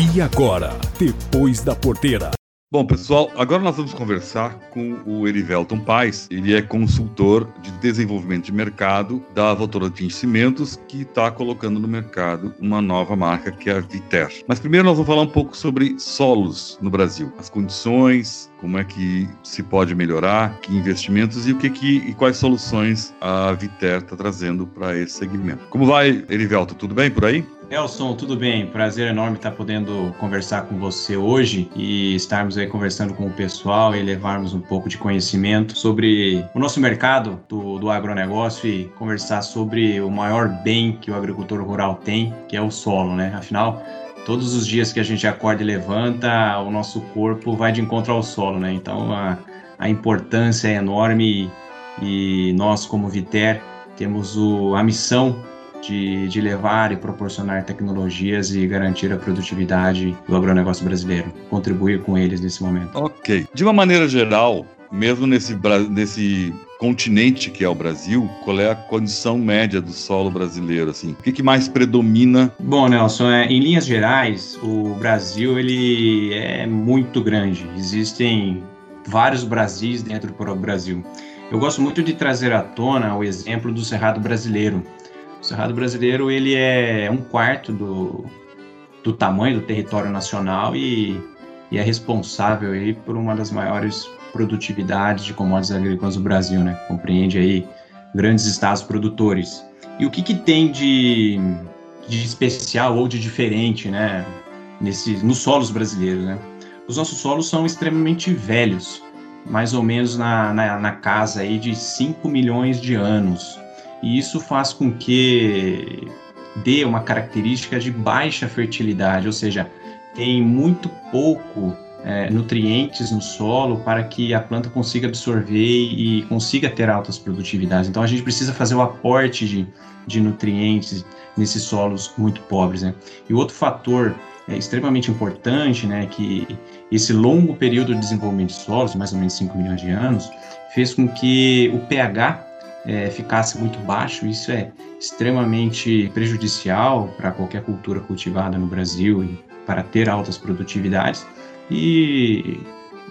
E agora, depois da porteira. Bom, pessoal, agora nós vamos conversar com o Erivelton Paz. Ele é consultor de desenvolvimento de mercado da Votorantim Cimentos, que está colocando no mercado uma nova marca que é a Viter. Mas primeiro nós vamos falar um pouco sobre solos no Brasil, as condições, como é que se pode melhorar, que investimentos e o que, que e quais soluções a Viter está trazendo para esse segmento. Como vai, Erivelton? Tudo bem por aí? Nelson, tudo bem? Prazer enorme estar podendo conversar com você hoje e estarmos aí conversando com o pessoal e levarmos um pouco de conhecimento sobre o nosso mercado do, do agronegócio e conversar sobre o maior bem que o agricultor rural tem, que é o solo, né? Afinal, todos os dias que a gente acorda e levanta, o nosso corpo vai de encontro ao solo, né? Então a, a importância é enorme e, e nós, como Viter, temos o, a missão de, de levar e proporcionar tecnologias e garantir a produtividade do agronegócio brasileiro, contribuir com eles nesse momento. Ok. De uma maneira geral, mesmo nesse, nesse continente que é o Brasil, qual é a condição média do solo brasileiro? Assim? O que, que mais predomina? Bom, Nelson, é, em linhas gerais, o Brasil ele é muito grande. Existem vários Brasis dentro do Brasil. Eu gosto muito de trazer à tona o exemplo do Cerrado brasileiro, o Cerrado brasileiro ele é um quarto do, do tamanho do território nacional e, e é responsável aí por uma das maiores produtividades de commodities agrícolas do Brasil, né? Compreende aí grandes estados produtores. E o que, que tem de, de especial ou de diferente, né? Nesse, nos solos brasileiros, né? Os nossos solos são extremamente velhos, mais ou menos na, na, na casa aí de 5 milhões de anos e isso faz com que dê uma característica de baixa fertilidade, ou seja, tem muito pouco é, nutrientes no solo para que a planta consiga absorver e consiga ter altas produtividades. Então a gente precisa fazer o aporte de, de nutrientes nesses solos muito pobres. Né? E outro fator é, extremamente importante, né, que esse longo período de desenvolvimento de solos, mais ou menos 5 milhões de anos, fez com que o pH é, ficasse muito baixo, isso é extremamente prejudicial para qualquer cultura cultivada no Brasil e para ter altas produtividades. E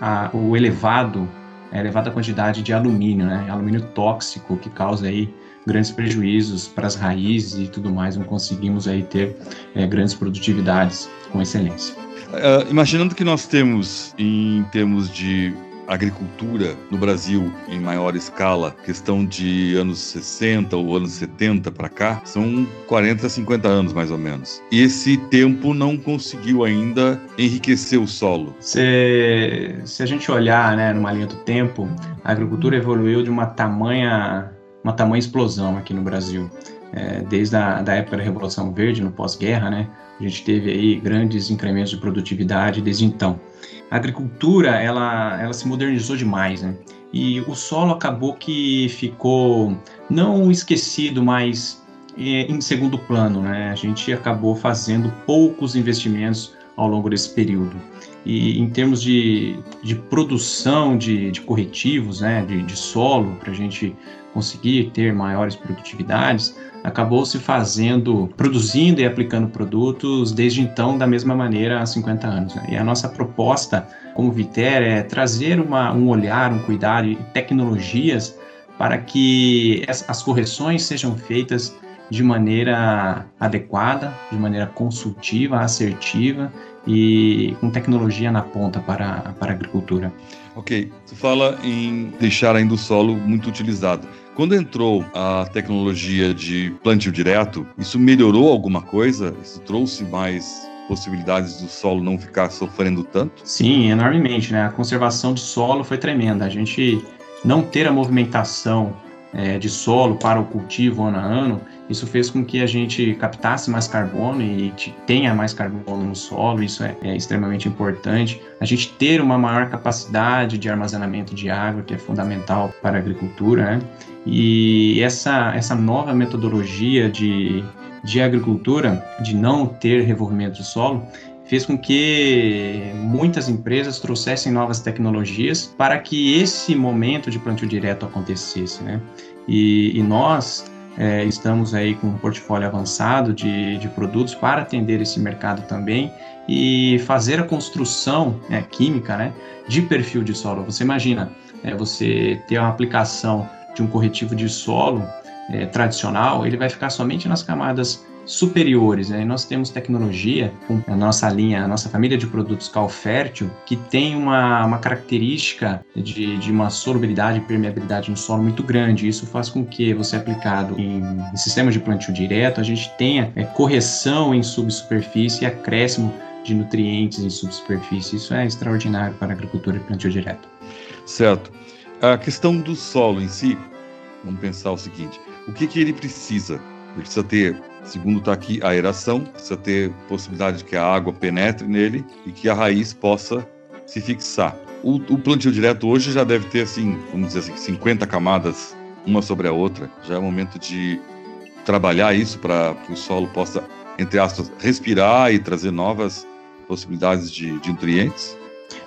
a, o elevado, a elevada quantidade de alumínio, né, alumínio tóxico que causa aí grandes prejuízos para as raízes e tudo mais, não conseguimos aí ter é, grandes produtividades com excelência. Uh, imaginando que nós temos, em termos de agricultura no Brasil em maior escala, questão de anos 60 ou anos 70 para cá, são 40, 50 anos mais ou menos. E esse tempo não conseguiu ainda enriquecer o solo. Se, se a gente olhar né, numa linha do tempo, a agricultura evoluiu de uma tamanha, uma tamanha explosão aqui no Brasil. É, desde a da época da Revolução Verde, no pós-guerra, né, a gente teve aí grandes incrementos de produtividade desde então a agricultura ela, ela se modernizou demais, né? E o solo acabou que ficou não esquecido, mas é, em segundo plano, né? A gente acabou fazendo poucos investimentos ao longo desse período. E em termos de, de produção de, de corretivos, né, de, de solo, para a gente conseguir ter maiores produtividades, acabou se fazendo, produzindo e aplicando produtos desde então da mesma maneira há 50 anos. Né? E a nossa proposta como Viter é trazer uma, um olhar, um cuidado e tecnologias para que as correções sejam feitas de maneira adequada, de maneira consultiva, assertiva e com tecnologia na ponta para, para a agricultura. Ok, você fala em deixar ainda o solo muito utilizado. Quando entrou a tecnologia de plantio direto, isso melhorou alguma coisa? Isso trouxe mais possibilidades do solo não ficar sofrendo tanto? Sim, enormemente, né? A conservação do solo foi tremenda. A gente não ter a movimentação é, de solo para o cultivo ano a ano, isso fez com que a gente captasse mais carbono e tenha mais carbono no solo, isso é, é, extremamente importante. A gente ter uma maior capacidade de armazenamento de água, que é fundamental para a agricultura, né? E essa, essa nova metodologia de, de agricultura, de não ter revolvimento de solo, fez com que muitas empresas trouxessem novas tecnologias para que esse momento de plantio direto acontecesse, né? E, e nós é, estamos aí com um portfólio avançado de, de produtos para atender esse mercado também e fazer a construção né, química né, de perfil de solo. Você imagina, é, você ter uma aplicação de um corretivo de solo é, tradicional, ele vai ficar somente nas camadas superiores. Né? E nós temos tecnologia, com a nossa linha, a nossa família de produtos Calfértil, que tem uma, uma característica de, de uma solubilidade e permeabilidade no solo muito grande. Isso faz com que você aplicado em, em sistemas de plantio direto, a gente tenha é, correção em subsuperfície e acréscimo de nutrientes em subsuperfície. Isso é extraordinário para a agricultura de plantio direto. Certo. A questão do solo em si, vamos pensar o seguinte: o que, que ele precisa? Ele precisa ter, segundo está aqui, aeração, precisa ter possibilidade de que a água penetre nele e que a raiz possa se fixar. O, o plantio direto hoje já deve ter, assim, vamos dizer assim, 50 camadas, uma sobre a outra. Já é momento de trabalhar isso para que o solo possa, entre aspas, respirar e trazer novas possibilidades de, de nutrientes.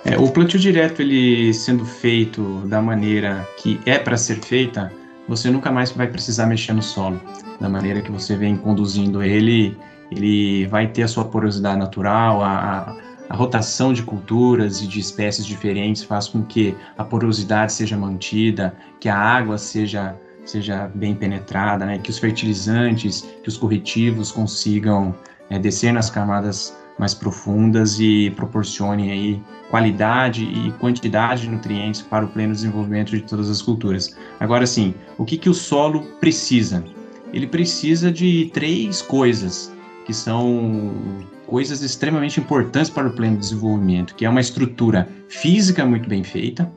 É, o plantio direto, ele sendo feito da maneira que é para ser feita, você nunca mais vai precisar mexer no solo. Da maneira que você vem conduzindo ele, ele vai ter a sua porosidade natural, a, a, rotação de culturas e de espécies diferentes faz com que a porosidade seja mantida, que a água seja seja bem penetrada, né? que os fertilizantes, que os corretivos consigam é, descer nas camadas mais profundas e proporcione aí qualidade e quantidade de nutrientes para o pleno desenvolvimento de todas as culturas. Agora sim, o que, que o solo precisa? Ele precisa de três coisas que são coisas extremamente importantes para o pleno desenvolvimento, que é uma estrutura física muito bem feita,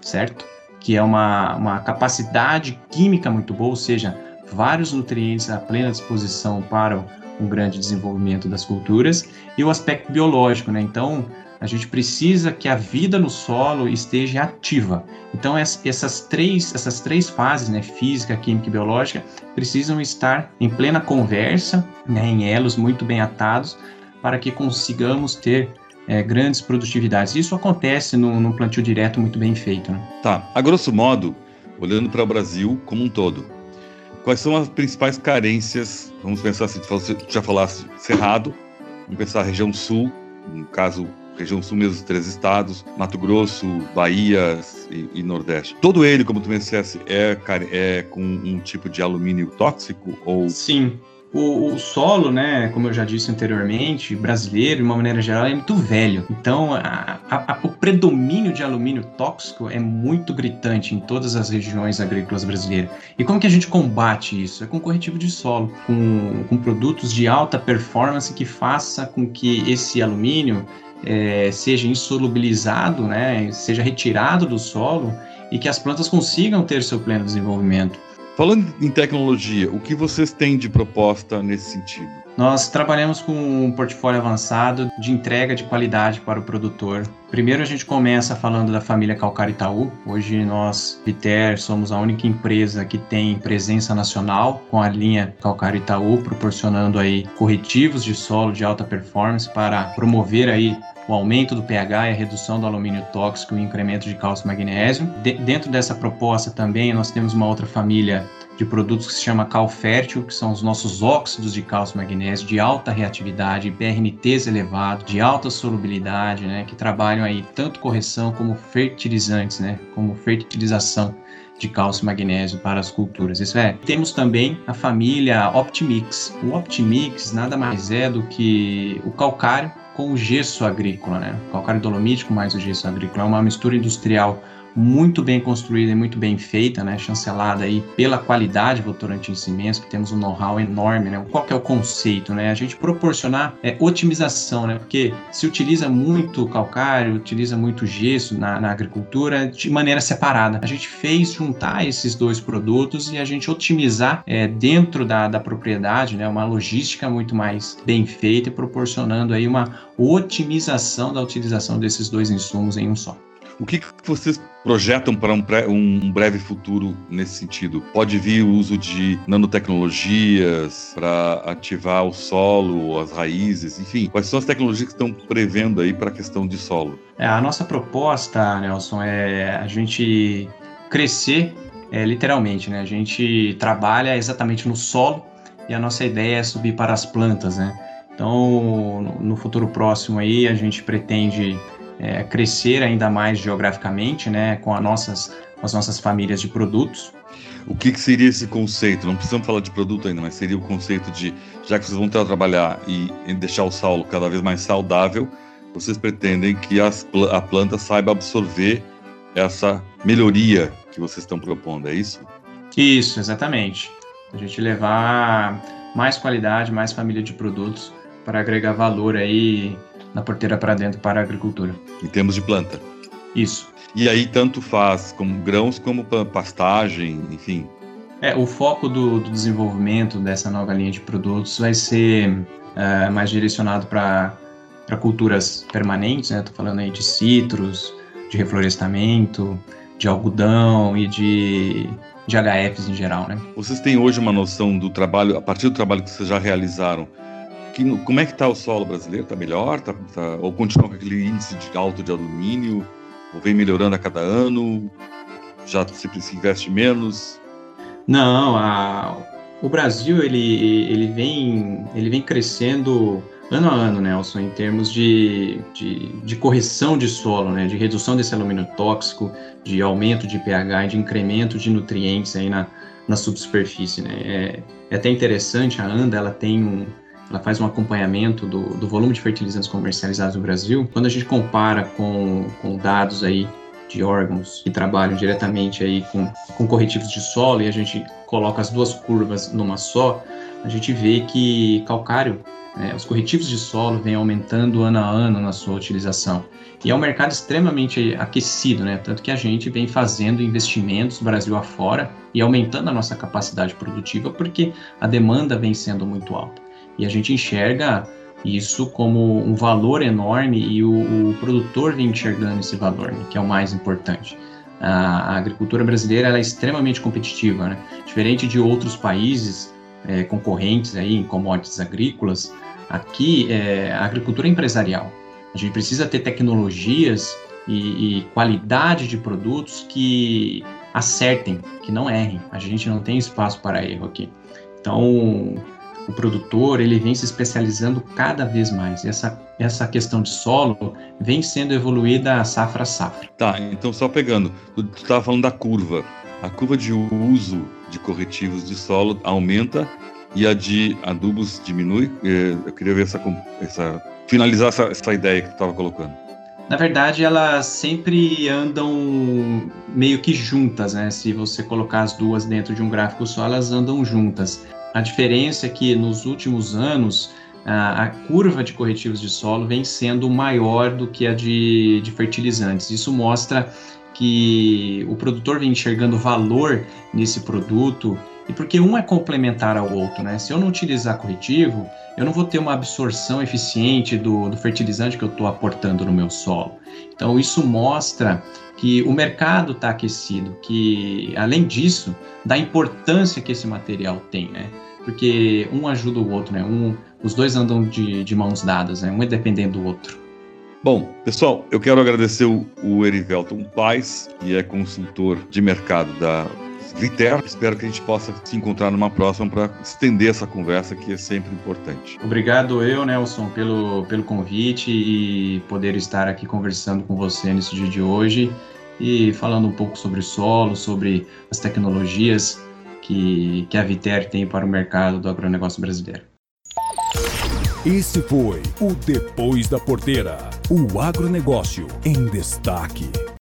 certo? Que é uma, uma capacidade química muito boa, ou seja, vários nutrientes à plena disposição para um grande desenvolvimento das culturas, e o aspecto biológico, né? Então, a gente precisa que a vida no solo esteja ativa. Então essas três, essas três fases, né, física, química e biológica, precisam estar em plena conversa, né, em elos muito bem atados, para que consigamos ter é, grandes produtividades. Isso acontece no, plantio direto muito bem feito. Né? Tá. A grosso modo, olhando para o Brasil como um todo, quais são as principais carências? Vamos pensar assim, você já falasse Cerrado, vamos pensar região sul, no caso região sul mesmo, três estados, Mato Grosso, Bahia e, e Nordeste. Todo ele, como tu me é, é com um tipo de alumínio tóxico ou... Sim, o, o, solo, né, como eu já disse anteriormente, brasileiro, de uma maneira geral, é muito velho. Então, a, a, o predomínio de alumínio tóxico é muito gritante em todas as regiões agrícolas brasileiras. E como que a gente combate isso? É com corretivo de solo, com, com produtos de alta performance que faça com que esse alumínio é, seja insolubilizado, né, seja retirado do solo e que as plantas consigam ter seu pleno desenvolvimento. Falando em tecnologia, o que vocês têm de proposta nesse sentido? Nós trabalhamos com um portfólio avançado de entrega de qualidade para o produtor. Primeiro a gente começa falando da família Calcário Itaú. Hoje nós, Viter, somos a única empresa que tem presença nacional com a linha Calcário Itaú, proporcionando aí corretivos de solo de alta performance para promover aí o aumento do pH e a redução do alumínio tóxico e o incremento de cálcio e magnésio. De dentro dessa proposta também nós temos uma outra família de produtos que se chama Calfértil, que são os nossos óxidos de cálcio e magnésio de alta reatividade, PRNTs elevado, de alta solubilidade, né, que trabalham aí tanto correção como fertilizantes, né, como fertilização de cálcio e magnésio para as culturas. Isso é. Temos também a família Optimix. O Optimix nada mais é do que o calcário com o gesso agrícola, né? O calcário dolomítico mais o gesso agrícola. É uma mistura industrial muito bem construída e muito bem feita, né, chancelada aí pela qualidade Votorantim Cimentos, que temos um know-how enorme, né? Qual que é o conceito, né? A gente proporcionar é, otimização, né? Porque se utiliza muito calcário, utiliza muito gesso na, na agricultura de maneira separada. A gente fez juntar esses dois produtos e a gente otimizar é, dentro da, da propriedade, né? Uma logística muito mais bem feita e proporcionando aí uma otimização da utilização desses dois insumos em um só. O que, vocês projetam para um, um, breve futuro nesse sentido? Pode vir o uso de nanotecnologias para ativar o solo, as raízes, enfim. Quais são as tecnologias que estão prevendo aí para a questão de solo? É, a nossa proposta, Nelson, é a gente crescer é, literalmente, né? A gente trabalha exatamente no solo e a nossa ideia é subir para as plantas, né? Então, no futuro próximo aí, a gente pretende é, crescer ainda mais geograficamente, né? Com, nossas, com as nossas famílias de produtos. O que, que, seria esse conceito? Não precisamos falar de produto ainda, mas seria o conceito de, já que vocês vão trabalhar e deixar o solo cada vez mais saudável, vocês pretendem que as, a planta saiba absorver essa melhoria que vocês estão propondo, é isso? Isso, exatamente. A gente levar mais qualidade, mais família de produtos para agregar valor aí na porteira para dentro para a agricultura. Em termos de planta. Isso. E aí tanto faz como grãos como pastagem, enfim. É, o foco do, do desenvolvimento dessa nova linha de produtos vai ser uh, mais direcionado para culturas permanentes, né? Estou falando aí de citros, de reflorestamento, de algodão e de, de HFs em geral, né? Vocês têm hoje uma noção do trabalho, a partir do trabalho que vocês já realizaram, que, como é que está o solo brasileiro? Está melhor? Tá, tá, ou continua com aquele índice de alto de alumínio? Ou vem melhorando a cada ano? Já se, se investe menos? Não, a, o Brasil ele, ele, vem, ele vem crescendo ano a ano, Nelson, em termos de, de, de, correção de solo, né, de redução desse alumínio tóxico, de aumento de pH e de incremento de nutrientes aí na, na subsuperfície. Né. É, é até interessante, a ANDA ela tem um, ela faz um acompanhamento do, do volume de fertilizantes comercializados no Brasil. Quando a gente compara com, com dados aí de órgãos que trabalham diretamente aí com, com corretivos de solo e a gente coloca as duas curvas numa só, a gente vê que calcário é, os corretivos de solo vêm aumentando ano a ano na sua utilização. E é um mercado extremamente aquecido, né? tanto que a gente vem fazendo investimentos Brasil afora e aumentando a nossa capacidade produtiva porque a demanda vem sendo muito alta. E a gente enxerga isso como um valor enorme e o, o produtor vem enxergando esse valor, né? que é o mais importante. A, agricultura brasileira é extremamente competitiva, né? diferente de outros países é, concorrentes aí em commodities agrícolas, Aqui, é, a agricultura empresarial. A gente precisa ter tecnologias e, e qualidade de produtos que acertem, que não errem. A gente não tem espaço para erro aqui. Então, o produtor ele vem se especializando cada vez mais. Essa, essa questão de solo vem sendo evoluída safra a safra. Tá, então só pegando, tu estava falando da curva. A curva de uso de corretivos de solo aumenta e a de adubos diminui? É, eu queria ver essa, essa finalizar essa, essa ideia que tu estava colocando. Na verdade, elas sempre andam meio que juntas, né? Se você colocar as duas dentro de um gráfico só, elas andam juntas. A diferença é que nos últimos anos a, curva de corretivos de solo vem sendo maior do que a de, de fertilizantes. Isso mostra que o produtor vem enxergando valor nesse produto e porque um é complementar ao outro, né? Se eu não utilizar corretivo, eu não vou ter uma absorção eficiente do, do fertilizante que eu estou aportando no meu solo. Então, isso mostra que o mercado está aquecido, que, além disso, da importância que esse material tem, né? Porque um ajuda o outro, né? Um, os dois andam de, de mãos dadas, né? Um é dependendo do outro. Bom, pessoal, eu quero agradecer o, o Erivelton Paz, que é consultor de mercado da Viter. Espero que a gente possa se encontrar numa próxima para estender essa conversa que é sempre importante. Obrigado eu, Nelson, pelo, pelo convite e poder estar aqui conversando com você nesse dia de hoje e falando um pouco sobre solo, sobre as tecnologias que, que a Viter tem para o mercado do agronegócio brasileiro. Esse foi o Depois da Porteira, o agronegócio em destaque.